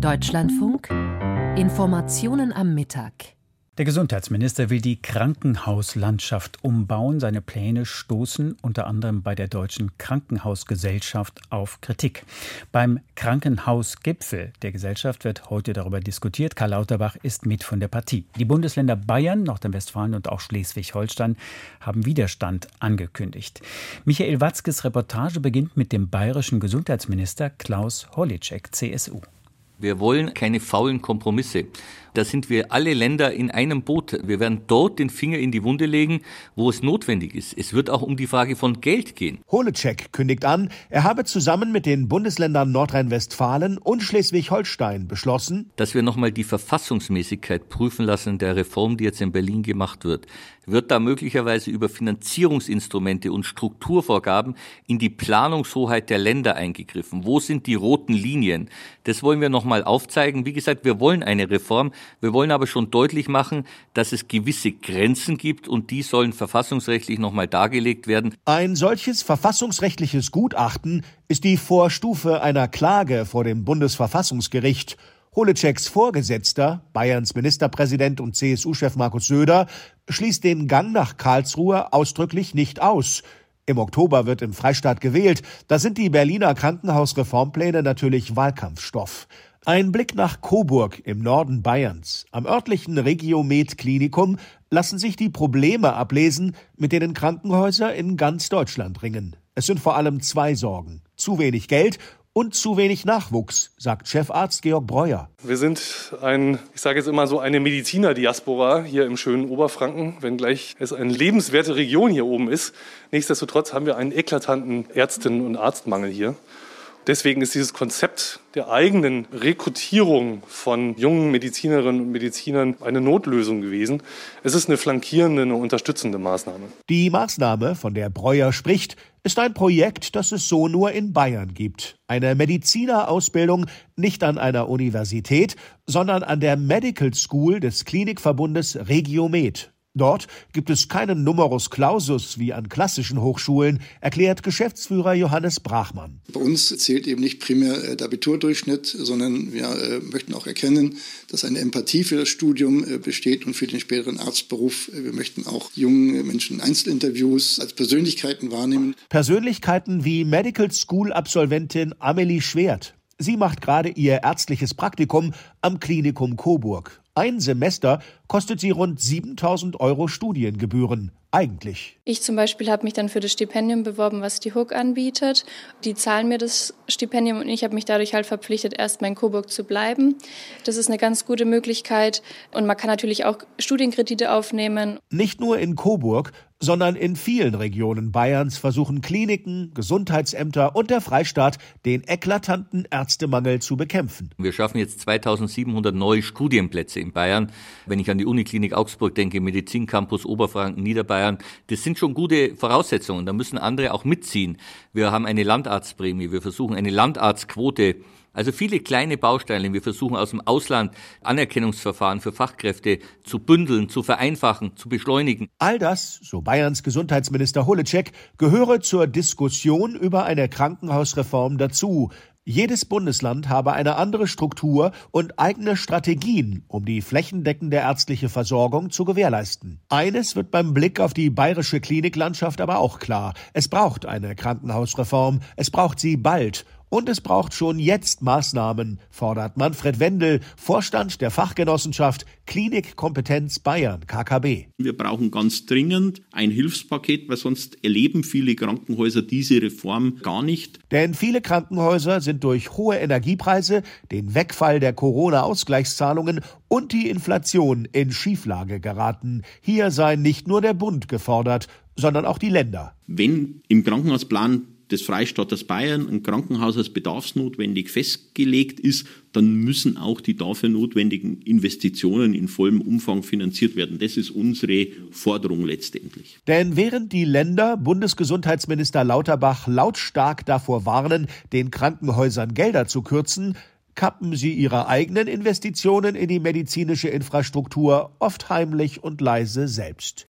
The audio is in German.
Deutschlandfunk Informationen am Mittag. Der Gesundheitsminister will die Krankenhauslandschaft umbauen. Seine Pläne stoßen unter anderem bei der Deutschen Krankenhausgesellschaft auf Kritik. Beim Krankenhausgipfel der Gesellschaft wird heute darüber diskutiert. Karl Lauterbach ist mit von der Partie. Die Bundesländer Bayern, Nordrhein-Westfalen und auch Schleswig-Holstein haben Widerstand angekündigt. Michael Watzkes Reportage beginnt mit dem bayerischen Gesundheitsminister Klaus Holitschek, CSU. Wir wollen keine faulen Kompromisse. Da sind wir alle Länder in einem Boot. Wir werden dort den Finger in die Wunde legen, wo es notwendig ist. Es wird auch um die Frage von Geld gehen. Holecek kündigt an, er habe zusammen mit den Bundesländern Nordrhein-Westfalen und Schleswig-Holstein beschlossen, dass wir nochmal die Verfassungsmäßigkeit prüfen lassen der Reform, die jetzt in Berlin gemacht wird. Wird da möglicherweise über Finanzierungsinstrumente und Strukturvorgaben in die Planungshoheit der Länder eingegriffen? Wo sind die roten Linien? Das wollen wir nochmal aufzeigen. Wie gesagt, wir wollen eine Reform. Wir wollen aber schon deutlich machen, dass es gewisse Grenzen gibt und die sollen verfassungsrechtlich nochmal dargelegt werden. Ein solches verfassungsrechtliches Gutachten ist die Vorstufe einer Klage vor dem Bundesverfassungsgericht. Holeceks Vorgesetzter, Bayerns Ministerpräsident und CSU-Chef Markus Söder, schließt den Gang nach Karlsruhe ausdrücklich nicht aus. Im Oktober wird im Freistaat gewählt. Da sind die Berliner Krankenhausreformpläne natürlich Wahlkampfstoff. Ein Blick nach Coburg im Norden Bayerns. Am örtlichen Regiomed Klinikum lassen sich die Probleme ablesen, mit denen Krankenhäuser in ganz Deutschland ringen. Es sind vor allem zwei Sorgen. Zu wenig Geld und zu wenig Nachwuchs, sagt Chefarzt Georg Breuer. Wir sind ein, ich sage jetzt immer so, eine Mediziner-Diaspora hier im schönen Oberfranken, wenngleich es eine lebenswerte Region hier oben ist. Nichtsdestotrotz haben wir einen eklatanten Ärztinnen- und Arztmangel hier. Deswegen ist dieses Konzept der eigenen Rekrutierung von jungen Medizinerinnen und Medizinern eine Notlösung gewesen. Es ist eine flankierende, eine unterstützende Maßnahme. Die Maßnahme, von der Breuer spricht, ist ein Projekt, das es so nur in Bayern gibt. Eine Medizinerausbildung nicht an einer Universität, sondern an der Medical School des Klinikverbundes Regiomed. Dort gibt es keinen Numerus Clausus wie an klassischen Hochschulen, erklärt Geschäftsführer Johannes Brachmann. Bei uns zählt eben nicht primär äh, der Abiturdurchschnitt, sondern wir äh, möchten auch erkennen, dass eine Empathie für das Studium äh, besteht und für den späteren Arztberuf. Wir möchten auch jungen Menschen Einzelinterviews als Persönlichkeiten wahrnehmen. Persönlichkeiten wie Medical School Absolventin Amelie Schwert. Sie macht gerade ihr ärztliches Praktikum am Klinikum Coburg. Ein Semester kostet sie rund 7000 Euro Studiengebühren. Eigentlich. Ich zum Beispiel habe mich dann für das Stipendium beworben, was die Hook anbietet. Die zahlen mir das Stipendium und ich habe mich dadurch halt verpflichtet, erst mal in Coburg zu bleiben. Das ist eine ganz gute Möglichkeit und man kann natürlich auch Studienkredite aufnehmen. Nicht nur in Coburg, sondern in vielen Regionen Bayerns versuchen Kliniken, Gesundheitsämter und der Freistaat, den eklatanten Ärztemangel zu bekämpfen. Wir schaffen jetzt 2700 neue Studienplätze in Bayern. Wenn ich an die Uniklinik Augsburg denke, Medizincampus Oberfranken, Niederbayern, das sind schon gute Voraussetzungen. Da müssen andere auch mitziehen. Wir haben eine Landarztprämie, wir versuchen eine Landarztquote also viele kleine Bausteine. Wir versuchen aus dem Ausland Anerkennungsverfahren für Fachkräfte zu bündeln, zu vereinfachen, zu beschleunigen. All das, so Bayerns Gesundheitsminister Holecek, gehöre zur Diskussion über eine Krankenhausreform dazu. Jedes Bundesland habe eine andere Struktur und eigene Strategien, um die flächendeckende ärztliche Versorgung zu gewährleisten. Eines wird beim Blick auf die bayerische Kliniklandschaft aber auch klar. Es braucht eine Krankenhausreform. Es braucht sie bald. Und es braucht schon jetzt Maßnahmen, fordert Manfred Wendel, Vorstand der Fachgenossenschaft Klinikkompetenz Bayern, KKB. Wir brauchen ganz dringend ein Hilfspaket, weil sonst erleben viele Krankenhäuser diese Reform gar nicht. Denn viele Krankenhäuser sind durch hohe Energiepreise, den Wegfall der Corona-Ausgleichszahlungen und die Inflation in Schieflage geraten. Hier sei nicht nur der Bund gefordert, sondern auch die Länder. Wenn im Krankenhausplan des Freistaates Bayern ein Krankenhaus als bedarfsnotwendig festgelegt ist, dann müssen auch die dafür notwendigen Investitionen in vollem Umfang finanziert werden. Das ist unsere Forderung letztendlich. Denn während die Länder Bundesgesundheitsminister Lauterbach lautstark davor warnen, den Krankenhäusern Gelder zu kürzen, kappen sie ihre eigenen Investitionen in die medizinische Infrastruktur oft heimlich und leise selbst.